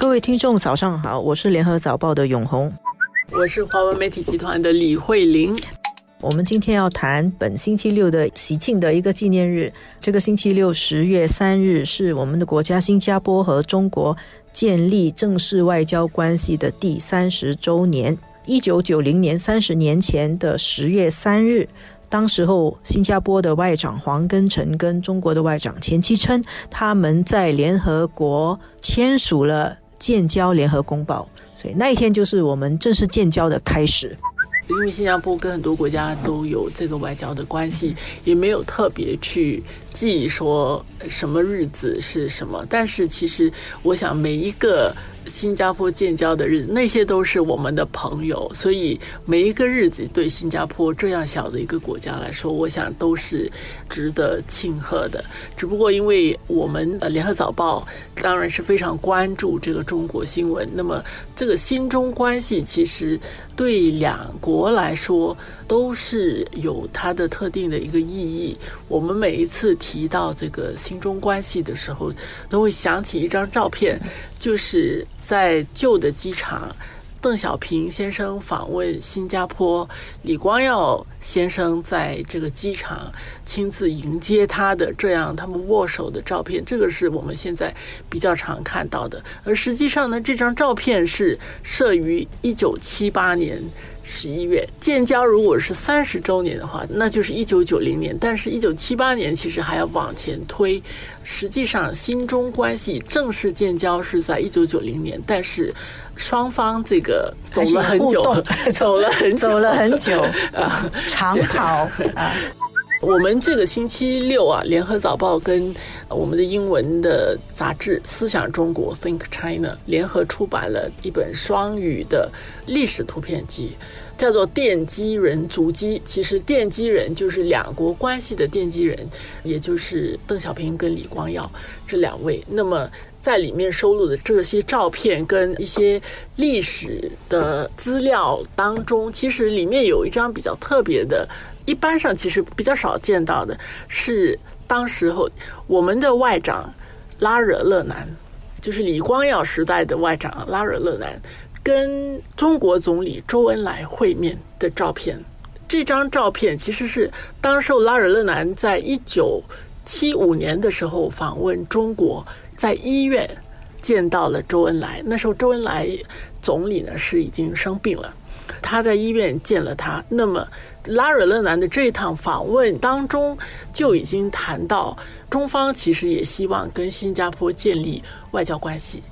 各位听众，早上好，我是联合早报的永红，我是华文媒体集团的李慧玲。我们今天要谈本星期六的喜庆的一个纪念日。这个星期六，十月三日，是我们的国家新加坡和中国建立正式外交关系的第三十周年。一九九零年，三十年前的十月三日。当时候，新加坡的外长黄根成跟中国的外长钱其琛，他们在联合国签署了建交联合公报，所以那一天就是我们正式建交的开始。因为新加坡跟很多国家都有这个外交的关系，也没有特别去记说什么日子是什么，但是其实我想每一个。新加坡建交的日子，那些都是我们的朋友，所以每一个日子对新加坡这样小的一个国家来说，我想都是值得庆贺的。只不过因为我们呃联合早报当然是非常关注这个中国新闻，那么这个新中关系其实对两国来说都是有它的特定的一个意义。我们每一次提到这个新中关系的时候，都会想起一张照片。就是在旧的机场，邓小平先生访问新加坡，李光耀先生在这个机场亲自迎接他的这样他们握手的照片，这个是我们现在比较常看到的。而实际上呢，这张照片是摄于一九七八年。十一月建交，如果是三十周年的话，那就是一九九零年。但是，一九七八年其实还要往前推。实际上，新中关系正式建交是在一九九零年，但是双方这个走了很久，走了很久走了很久啊，长跑啊。我们这个星期六啊，《联合早报》跟我们的英文的杂志《思想中国》（Think China） 联合出版了一本双语的历史图片集，叫做《奠基人足迹》。其实，奠基人就是两国关系的奠基人，也就是邓小平跟李光耀这两位。那么，在里面收录的这些照片跟一些历史的资料当中，其实里面有一张比较特别的。一般上其实比较少见到的是，当时候我们的外长拉惹勒南，就是李光耀时代的外长拉惹勒南，跟中国总理周恩来会面的照片。这张照片其实是当时候拉惹勒南在一九七五年的时候访问中国，在医院见到了周恩来。那时候周恩来总理呢是已经生病了。他在医院见了他，那么拉惹勒南的这一趟访问当中就已经谈到，中方其实也希望跟新加坡建立外交关系。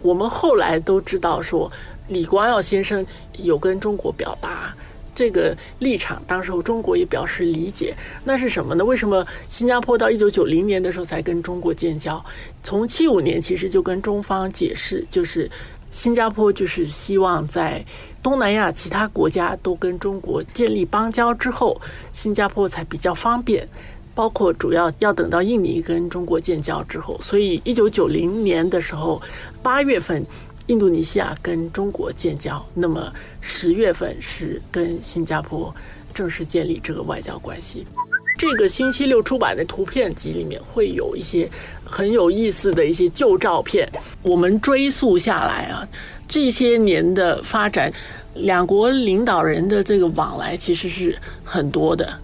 我们后来都知道说，李光耀先生有跟中国表达这个立场，当时候中国也表示理解。那是什么呢？为什么新加坡到一九九零年的时候才跟中国建交？从七五年其实就跟中方解释，就是新加坡就是希望在。东南亚其他国家都跟中国建立邦交之后，新加坡才比较方便。包括主要要等到印尼跟中国建交之后，所以一九九零年的时候，八月份印度尼西亚跟中国建交，那么十月份是跟新加坡正式建立这个外交关系。这个星期六出版的图片集里面会有一些很有意思的一些旧照片，我们追溯下来啊。这些年的发展，两国领导人的这个往来其实是很多的，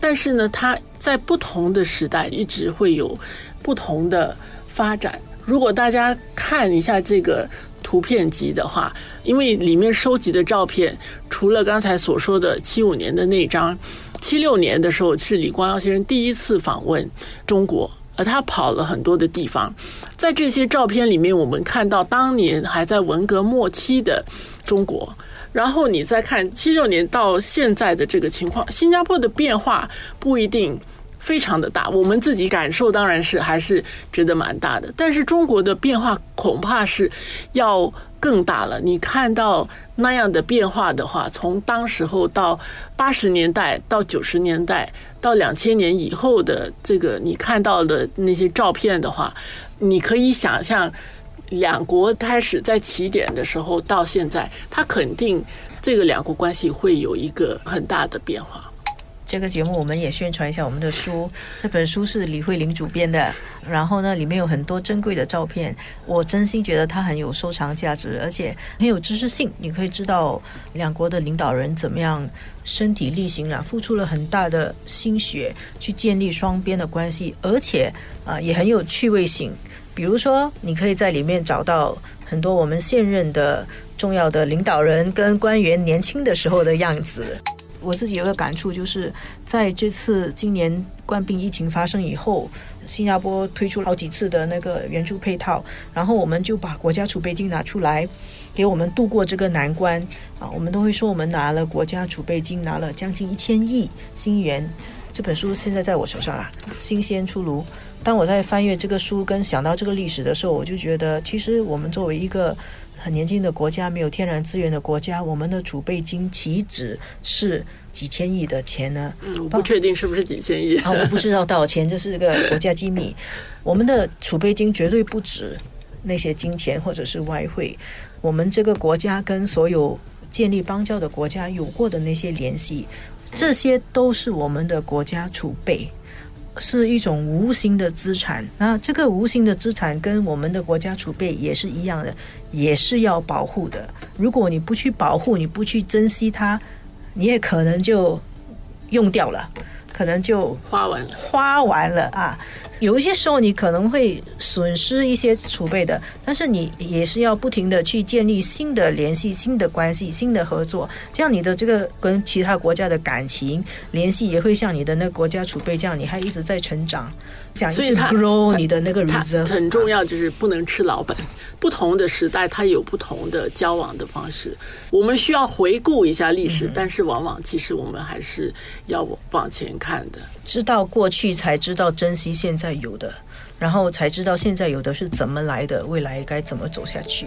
但是呢，它在不同的时代一直会有不同的发展。如果大家看一下这个图片集的话，因为里面收集的照片，除了刚才所说的七五年的那张，七六年的时候是李光耀先生第一次访问中国。而他跑了很多的地方，在这些照片里面，我们看到当年还在文革末期的中国。然后你再看七六年到现在的这个情况，新加坡的变化不一定非常的大。我们自己感受当然是还是觉得蛮大的，但是中国的变化恐怕是要更大了。你看到那样的变化的话，从当时候到八十年代到九十年代。到两千年以后的这个你看到的那些照片的话，你可以想象，两国开始在起点的时候到现在，它肯定这个两国关系会有一个很大的变化。这个节目我们也宣传一下我们的书，这本书是李慧玲主编的，然后呢，里面有很多珍贵的照片，我真心觉得它很有收藏价值，而且很有知识性。你可以知道两国的领导人怎么样身体力行了，付出了很大的心血去建立双边的关系，而且啊也很有趣味性。比如说，你可以在里面找到很多我们现任的重要的领导人跟官员年轻的时候的样子。我自己有个感触，就是在这次今年冠病疫情发生以后，新加坡推出好几次的那个援助配套，然后我们就把国家储备金拿出来，给我们度过这个难关啊。我们都会说，我们拿了国家储备金，拿了将近一千亿新元。这本书现在在我手上啊，新鲜出炉。当我在翻阅这个书跟想到这个历史的时候，我就觉得，其实我们作为一个。很年轻的国家，没有天然资源的国家，我们的储备金岂止是几千亿的钱呢？嗯，我不确定是不是几千亿啊，我不知道多少钱，这是个国家机密。我们的储备金绝对不止那些金钱或者是外汇。我们这个国家跟所有建立邦交的国家有过的那些联系，这些都是我们的国家储备。是一种无形的资产，那这个无形的资产跟我们的国家储备也是一样的，也是要保护的。如果你不去保护，你不去珍惜它，你也可能就用掉了，可能就花完花完了啊。有一些时候你可能会损失一些储备的，但是你也是要不停的去建立新的联系、新的关系、新的合作，这样你的这个跟其他国家的感情联系也会像你的那个国家储备这样，你还一直在成长。所以它 grow 你的那个 reserve 很重要，就是不能吃老本。不同的时代，它有不同的交往的方式。我们需要回顾一下历史，但是往往其实我们还是要往前看的。知道过去，才知道珍惜现有的，然后才知道现在有的是怎么来的，未来该怎么走下去。